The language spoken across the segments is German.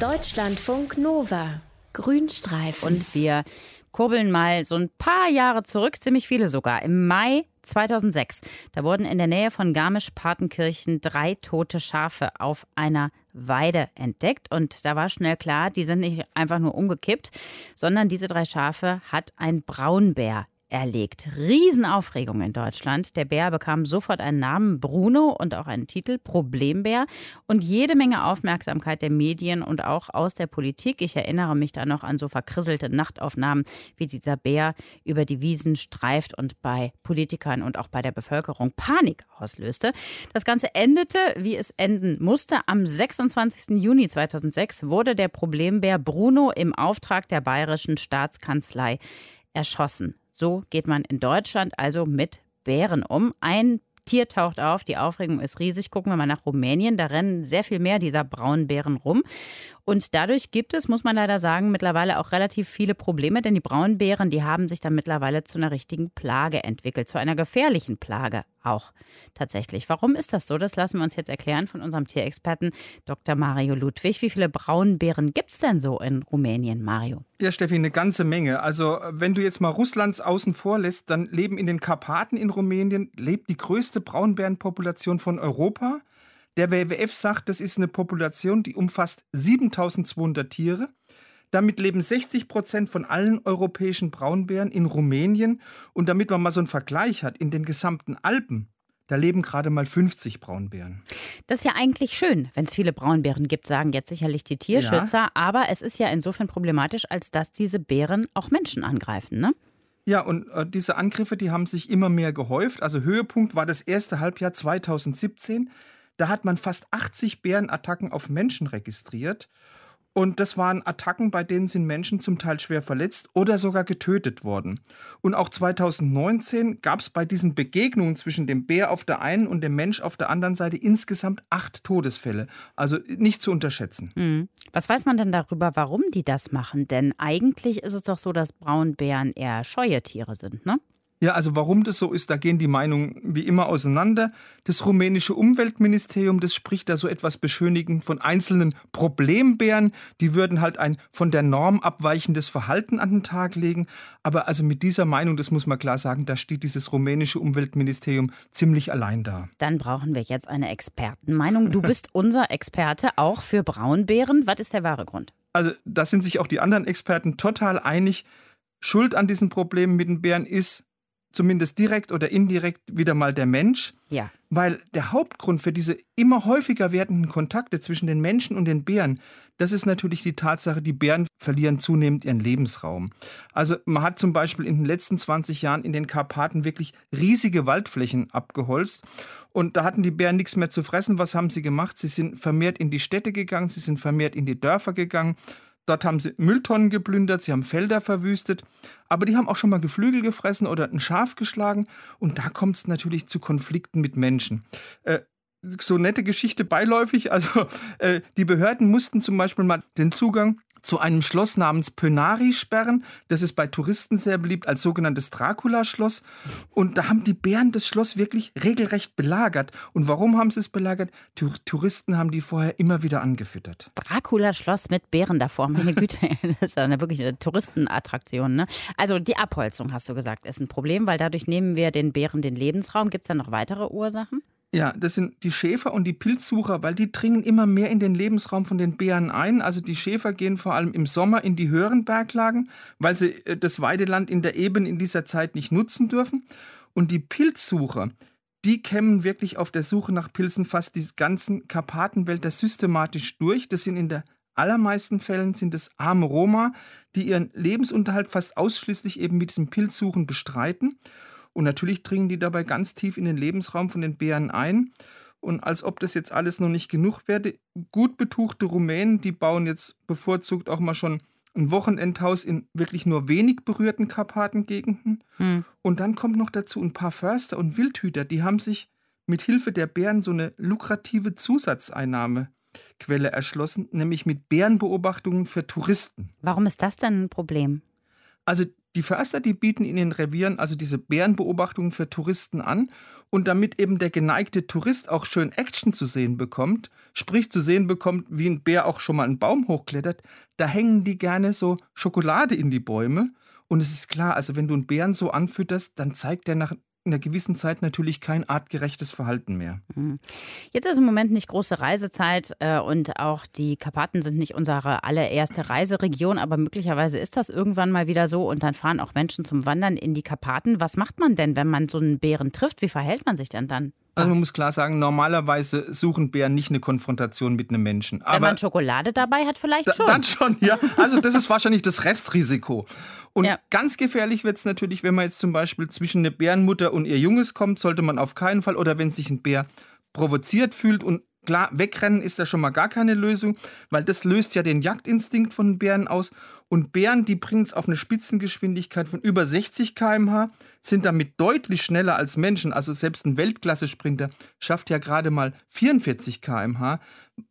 Deutschlandfunk Nova. Grünstreifen. Und wir kurbeln mal so ein paar Jahre zurück, ziemlich viele sogar. Im Mai 2006, da wurden in der Nähe von Garmisch-Partenkirchen drei tote Schafe auf einer Weide entdeckt. Und da war schnell klar, die sind nicht einfach nur umgekippt, sondern diese drei Schafe hat ein Braunbär erlegt. Riesenaufregung in Deutschland. Der Bär bekam sofort einen Namen Bruno und auch einen Titel Problembär und jede Menge Aufmerksamkeit der Medien und auch aus der Politik. Ich erinnere mich da noch an so verkrisselte Nachtaufnahmen, wie dieser Bär über die Wiesen streift und bei Politikern und auch bei der Bevölkerung Panik auslöste. Das Ganze endete, wie es enden musste. Am 26. Juni 2006 wurde der Problembär Bruno im Auftrag der bayerischen Staatskanzlei erschossen. So geht man in Deutschland also mit Bären um. Ein Tier taucht auf, die Aufregung ist riesig. Gucken wir mal nach Rumänien, da rennen sehr viel mehr dieser braunen Bären rum. Und dadurch gibt es, muss man leider sagen, mittlerweile auch relativ viele Probleme, denn die Braunbären, die haben sich dann mittlerweile zu einer richtigen Plage entwickelt, zu einer gefährlichen Plage auch tatsächlich. Warum ist das so? Das lassen wir uns jetzt erklären von unserem Tierexperten Dr. Mario Ludwig. Wie viele Braunbären gibt es denn so in Rumänien, Mario? Ja, Steffi, eine ganze Menge. Also, wenn du jetzt mal Russlands außen vor lässt, dann leben in den Karpaten in Rumänien lebt die größte Braunbärenpopulation von Europa. Der WWF sagt, das ist eine Population, die umfasst 7200 Tiere. Damit leben 60 Prozent von allen europäischen Braunbären in Rumänien. Und damit man mal so einen Vergleich hat, in den gesamten Alpen, da leben gerade mal 50 Braunbären. Das ist ja eigentlich schön, wenn es viele Braunbären gibt, sagen jetzt sicherlich die Tierschützer. Ja. Aber es ist ja insofern problematisch, als dass diese Bären auch Menschen angreifen, ne? Ja, und äh, diese Angriffe, die haben sich immer mehr gehäuft. Also Höhepunkt war das erste Halbjahr 2017. Da hat man fast 80 Bärenattacken auf Menschen registriert. Und das waren Attacken, bei denen sind Menschen zum Teil schwer verletzt oder sogar getötet worden. Und auch 2019 gab es bei diesen Begegnungen zwischen dem Bär auf der einen und dem Mensch auf der anderen Seite insgesamt acht Todesfälle. Also nicht zu unterschätzen. Mhm. Was weiß man denn darüber, warum die das machen? Denn eigentlich ist es doch so, dass Braunbären eher scheue Tiere sind, ne? Ja, also warum das so ist, da gehen die Meinungen wie immer auseinander. Das rumänische Umweltministerium, das spricht da so etwas beschönigend von einzelnen Problembären, die würden halt ein von der Norm abweichendes Verhalten an den Tag legen. Aber also mit dieser Meinung, das muss man klar sagen, da steht dieses rumänische Umweltministerium ziemlich allein da. Dann brauchen wir jetzt eine Expertenmeinung. Du bist unser Experte auch für Braunbären. Was ist der wahre Grund? Also da sind sich auch die anderen Experten total einig. Schuld an diesen Problemen mit den Bären ist zumindest direkt oder indirekt wieder mal der Mensch. Ja. Weil der Hauptgrund für diese immer häufiger werdenden Kontakte zwischen den Menschen und den Bären, das ist natürlich die Tatsache, die Bären verlieren zunehmend ihren Lebensraum. Also man hat zum Beispiel in den letzten 20 Jahren in den Karpaten wirklich riesige Waldflächen abgeholzt. Und da hatten die Bären nichts mehr zu fressen. Was haben sie gemacht? Sie sind vermehrt in die Städte gegangen, sie sind vermehrt in die Dörfer gegangen Dort haben sie Mülltonnen geplündert, sie haben Felder verwüstet, aber die haben auch schon mal Geflügel gefressen oder ein Schaf geschlagen und da kommt es natürlich zu Konflikten mit Menschen. Äh, so nette Geschichte beiläufig. Also äh, die Behörden mussten zum Beispiel mal den Zugang zu einem Schloss namens Pönari sperren. Das ist bei Touristen sehr beliebt als sogenanntes Dracula-Schloss. Und da haben die Bären das Schloss wirklich regelrecht belagert. Und warum haben sie es belagert? Tour Touristen haben die vorher immer wieder angefüttert. Dracula-Schloss mit Bären davor, meine Güte. das ist eine wirklich eine Touristenattraktion. Ne? Also die Abholzung, hast du gesagt, ist ein Problem, weil dadurch nehmen wir den Bären den Lebensraum. Gibt es da noch weitere Ursachen? Ja, das sind die Schäfer und die Pilzsucher, weil die dringen immer mehr in den Lebensraum von den Bären ein. Also die Schäfer gehen vor allem im Sommer in die höheren Berglagen, weil sie äh, das Weideland in der Ebene in dieser Zeit nicht nutzen dürfen. Und die Pilzsucher, die kämmen wirklich auf der Suche nach Pilzen fast die ganzen Karpatenwälder systematisch durch. Das sind in der allermeisten Fällen sind es arme Roma, die ihren Lebensunterhalt fast ausschließlich eben mit diesem Pilzsuchen bestreiten. Und natürlich dringen die dabei ganz tief in den Lebensraum von den Bären ein. Und als ob das jetzt alles noch nicht genug wäre, gut betuchte Rumänen, die bauen jetzt bevorzugt auch mal schon ein Wochenendhaus in wirklich nur wenig berührten Karpatengegenden. Hm. Und dann kommt noch dazu ein paar Förster und Wildhüter, die haben sich mit Hilfe der Bären so eine lukrative Zusatzeinnahmequelle erschlossen, nämlich mit Bärenbeobachtungen für Touristen. Warum ist das denn ein Problem? Also die Förster, die bieten in den Revieren also diese Bärenbeobachtungen für Touristen an. Und damit eben der geneigte Tourist auch schön Action zu sehen bekommt, sprich zu sehen bekommt, wie ein Bär auch schon mal einen Baum hochklettert, da hängen die gerne so Schokolade in die Bäume. Und es ist klar, also wenn du einen Bären so anfütterst, dann zeigt der nach einer gewissen Zeit natürlich kein artgerechtes Verhalten mehr. Mhm. Jetzt ist im Moment nicht große Reisezeit äh, und auch die Karpaten sind nicht unsere allererste Reiseregion, aber möglicherweise ist das irgendwann mal wieder so und dann fahren auch Menschen zum Wandern in die Karpaten. Was macht man denn, wenn man so einen Bären trifft? Wie verhält man sich denn dann? Also man muss klar sagen, normalerweise suchen Bären nicht eine Konfrontation mit einem Menschen. Wenn man Schokolade dabei hat, vielleicht schon. Dann schon, ja. Also das ist wahrscheinlich das Restrisiko. Und ja. ganz gefährlich wird es natürlich, wenn man jetzt zum Beispiel zwischen eine Bärenmutter und ihr Junges kommt, sollte man auf keinen Fall, oder wenn sich ein Bär provoziert fühlt und Klar, wegrennen ist da schon mal gar keine Lösung, weil das löst ja den Jagdinstinkt von Bären aus. Und Bären, die bringen es auf eine Spitzengeschwindigkeit von über 60 km/h, sind damit deutlich schneller als Menschen. Also selbst ein Weltklasse-Sprinter schafft ja gerade mal 44 km/h.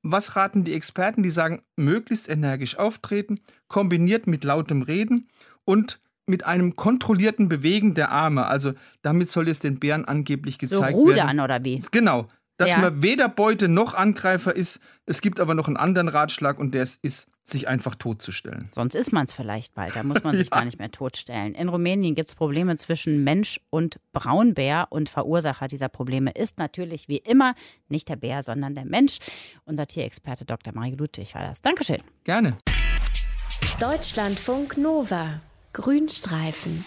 Was raten die Experten? Die sagen, möglichst energisch auftreten, kombiniert mit lautem Reden und mit einem kontrollierten Bewegen der Arme. Also damit soll es den Bären angeblich gezeigt so rudern werden. oder wie? Genau, dass ja. man weder Beute noch Angreifer ist. Es gibt aber noch einen anderen Ratschlag und der ist, sich einfach totzustellen. Sonst ist man es vielleicht bald, da muss man sich ja. gar nicht mehr totstellen. In Rumänien gibt es Probleme zwischen Mensch und Braunbär und Verursacher dieser Probleme ist natürlich wie immer nicht der Bär, sondern der Mensch. Unser Tierexperte Dr. Marie Ludwig war das. Dankeschön. Gerne. Deutschlandfunk Nova. Grünstreifen.